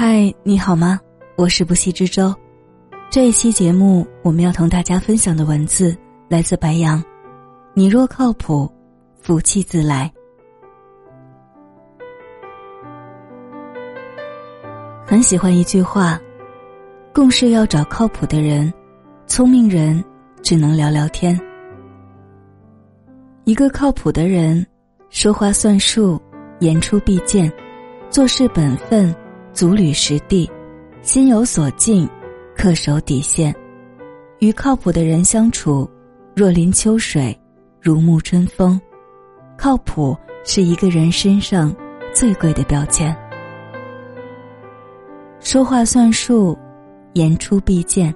嗨，你好吗？我是不息之舟。这一期节目，我们要同大家分享的文字来自白羊。你若靠谱，福气自来。很喜欢一句话：共事要找靠谱的人，聪明人只能聊聊天。一个靠谱的人，说话算数，言出必践，做事本分。足履实地，心有所敬，恪守底线。与靠谱的人相处，若临秋水，如沐春风。靠谱是一个人身上最贵的标签。说话算数，言出必践。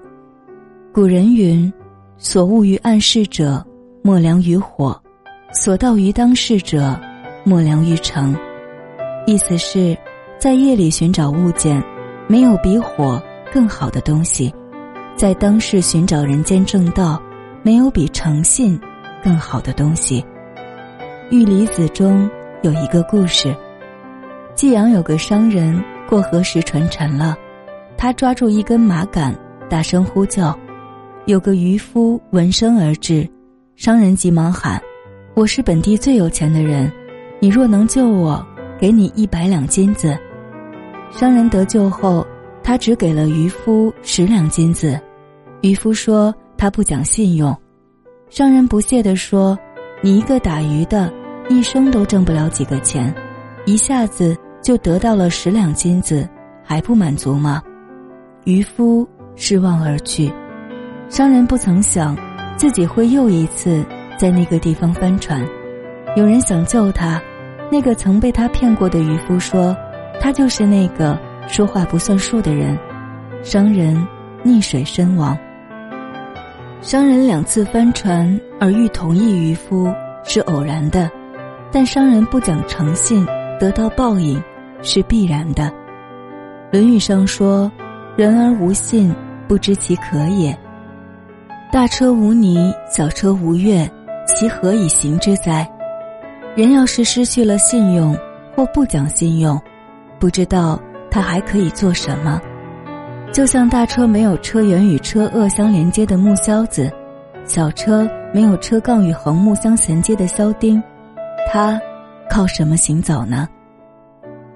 古人云：“所恶于暗室者，莫良于火；所道于当事者，莫良于诚。”意思是。在夜里寻找物件，没有比火更好的东西；在当世寻找人间正道，没有比诚信更好的东西。《玉离子》中有一个故事：济阳有个商人过河时船沉了，他抓住一根麻杆，大声呼叫。有个渔夫闻声而至，商人急忙喊：“我是本地最有钱的人，你若能救我，给你一百两金子。”商人得救后，他只给了渔夫十两金子。渔夫说他不讲信用。商人不屑地说：“你一个打鱼的，一生都挣不了几个钱，一下子就得到了十两金子，还不满足吗？”渔夫失望而去。商人不曾想，自己会又一次在那个地方翻船。有人想救他，那个曾被他骗过的渔夫说。他就是那个说话不算数的人，商人溺水身亡。商人两次翻船而遇同一渔夫是偶然的，但商人不讲诚信得到报应是必然的。《论语》上说：“人而无信，不知其可也。大车无泥，小车无月，其何以行之哉？”人要是失去了信用，或不讲信用。不知道他还可以做什么，就像大车没有车辕与车轭相连接的木销子，小车没有车杠与横木相衔接的销钉，他靠什么行走呢？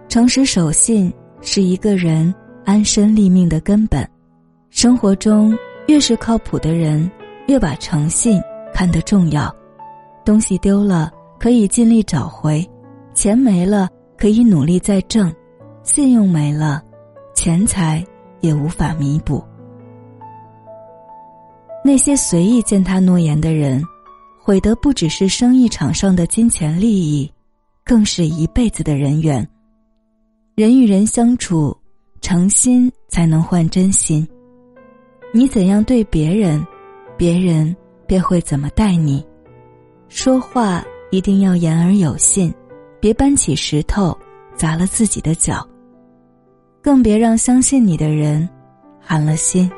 诚实守信是一个人安身立命的根本。生活中越是靠谱的人，越把诚信看得重要。东西丢了可以尽力找回，钱没了可以努力再挣。信用没了，钱财也无法弥补。那些随意践踏诺言的人，毁的不只是生意场上的金钱利益，更是一辈子的人缘。人与人相处，诚心才能换真心。你怎样对别人，别人便会怎么待你。说话一定要言而有信，别搬起石头砸了自己的脚。更别让相信你的人寒了心。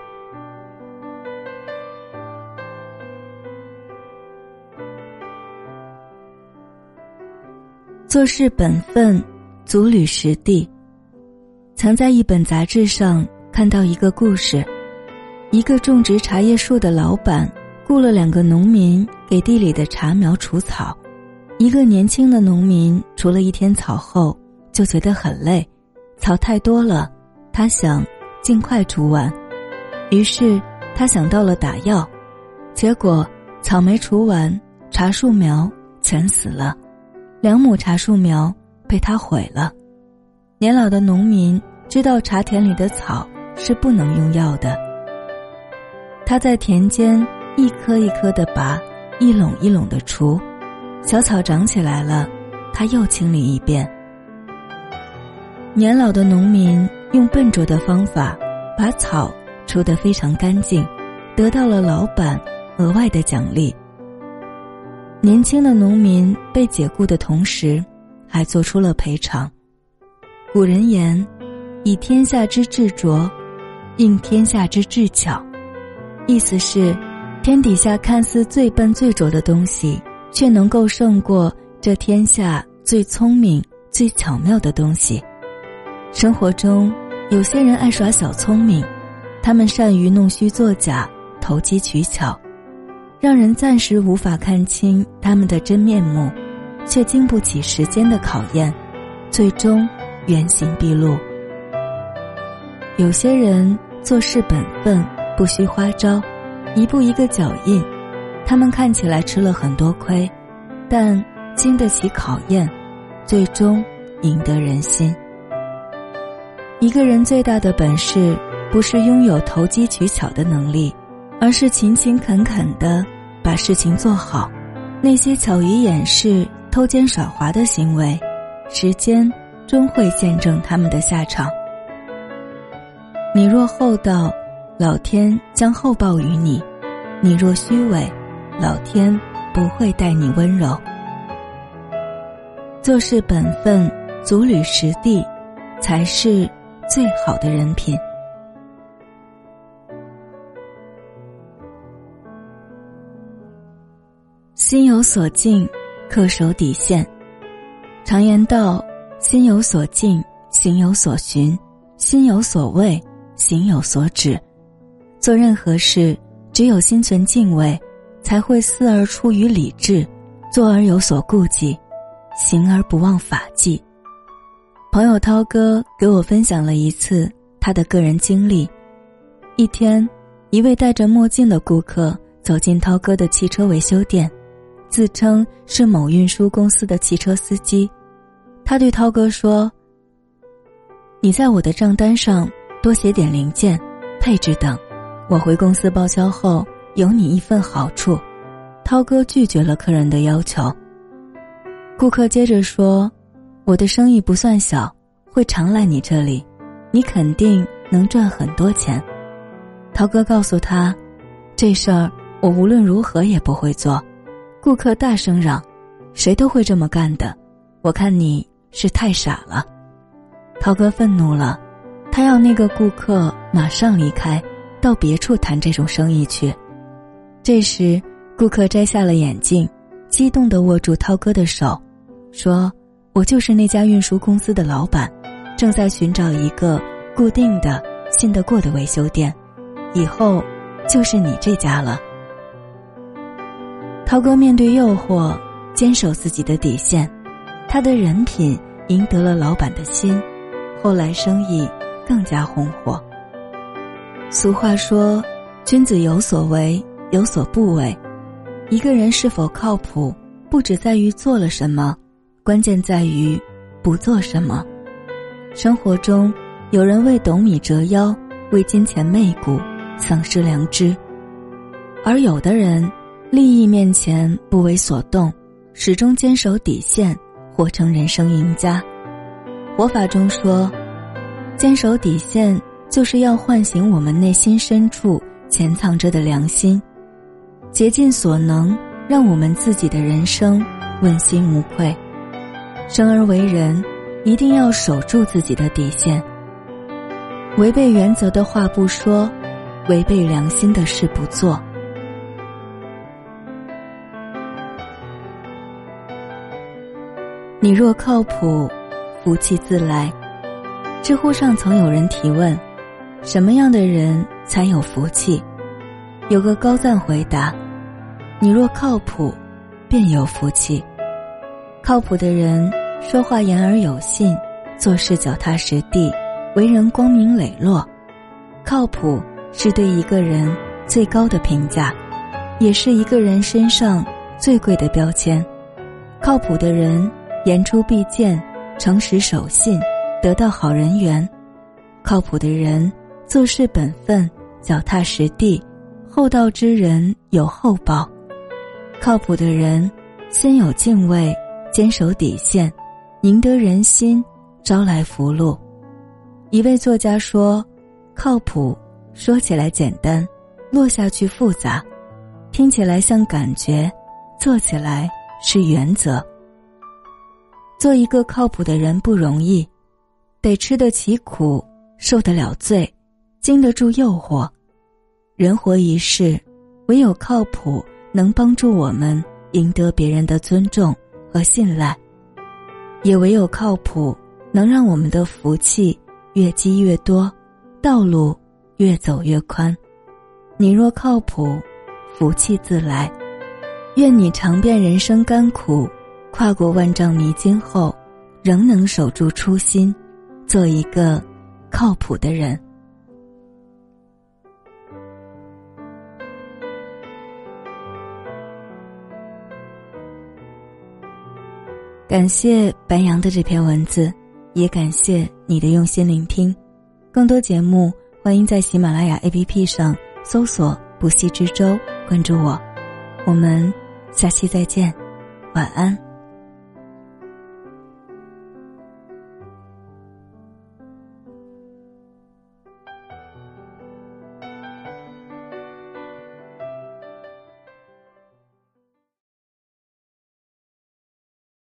做事本分，足履实地。曾在一本杂志上看到一个故事：一个种植茶叶树的老板雇了两个农民给地里的茶苗除草。一个年轻的农民除了一天草后就觉得很累。草太多了，他想尽快除完，于是他想到了打药，结果草没除完，茶树苗全死了，两亩茶树苗被他毁了。年老的农民知道茶田里的草是不能用药的，他在田间一棵一棵的拔，一垄一垄的除，小草长起来了，他又清理一遍。年老的农民用笨拙的方法把草除得非常干净，得到了老板额外的奖励。年轻的农民被解雇的同时，还做出了赔偿。古人言：“以天下之智拙，应天下之智巧。”意思是，天底下看似最笨最拙的东西，却能够胜过这天下最聪明最巧妙的东西。生活中，有些人爱耍小聪明，他们善于弄虚作假、投机取巧，让人暂时无法看清他们的真面目，却经不起时间的考验，最终原形毕露。有些人做事本分，不需花招，一步一个脚印，他们看起来吃了很多亏，但经得起考验，最终赢得人心。一个人最大的本事，不是拥有投机取巧的能力，而是勤勤恳恳的把事情做好。那些巧于掩饰、偷奸耍滑的行为，时间终会见证他们的下场。你若厚道，老天将厚报于你；你若虚伪，老天不会待你温柔。做事本分，足履实地，才是。最好的人品。心有所敬，恪守底线。常言道：“心有所敬，行有所循；心有所畏，行有所止。”做任何事，只有心存敬畏，才会思而出于理智，做而有所顾忌，行而不忘法纪。朋友涛哥给我分享了一次他的个人经历。一天，一位戴着墨镜的顾客走进涛哥的汽车维修店，自称是某运输公司的汽车司机。他对涛哥说：“你在我的账单上多写点零件、配置等，我回公司报销后有你一份好处。”涛哥拒绝了客人的要求。顾客接着说。我的生意不算小，会常来你这里，你肯定能赚很多钱。涛哥告诉他：“这事儿我无论如何也不会做。”顾客大声嚷：“谁都会这么干的，我看你是太傻了。”涛哥愤怒了，他要那个顾客马上离开，到别处谈这种生意去。这时，顾客摘下了眼镜，激动地握住涛哥的手，说。我就是那家运输公司的老板，正在寻找一个固定的、信得过的维修店，以后就是你这家了。涛哥面对诱惑，坚守自己的底线，他的人品赢得了老板的心，后来生意更加红火。俗话说：“君子有所为，有所不为。”一个人是否靠谱，不只在于做了什么。关键在于不做什么。生活中，有人为斗米折腰，为金钱媚骨，丧失良知；而有的人，利益面前不为所动，始终坚守底线，活成人生赢家。活法中说，坚守底线就是要唤醒我们内心深处潜藏着的良心，竭尽所能，让我们自己的人生问心无愧。生而为人，一定要守住自己的底线。违背原则的话不说，违背良心的事不做。你若靠谱，福气自来。知乎上曾有人提问：什么样的人才有福气？有个高赞回答：你若靠谱，便有福气。靠谱的人，说话言而有信，做事脚踏实地，为人光明磊落。靠谱是对一个人最高的评价，也是一个人身上最贵的标签。靠谱的人，言出必践，诚实守信，得到好人缘。靠谱的人，做事本分，脚踏实地，厚道之人有厚报。靠谱的人，心有敬畏。坚守底线，赢得人心，招来福禄。一位作家说：“靠谱，说起来简单，落下去复杂；听起来像感觉，做起来是原则。做一个靠谱的人不容易，得吃得起苦，受得了罪，经得住诱惑。人活一世，唯有靠谱，能帮助我们赢得别人的尊重。”和信赖，也唯有靠谱，能让我们的福气越积越多，道路越走越宽。你若靠谱，福气自来。愿你尝遍人生甘苦，跨过万丈迷津后，仍能守住初心，做一个靠谱的人。感谢白羊的这篇文字，也感谢你的用心聆听。更多节目，欢迎在喜马拉雅 APP 上搜索“不息之舟”，关注我。我们下期再见，晚安。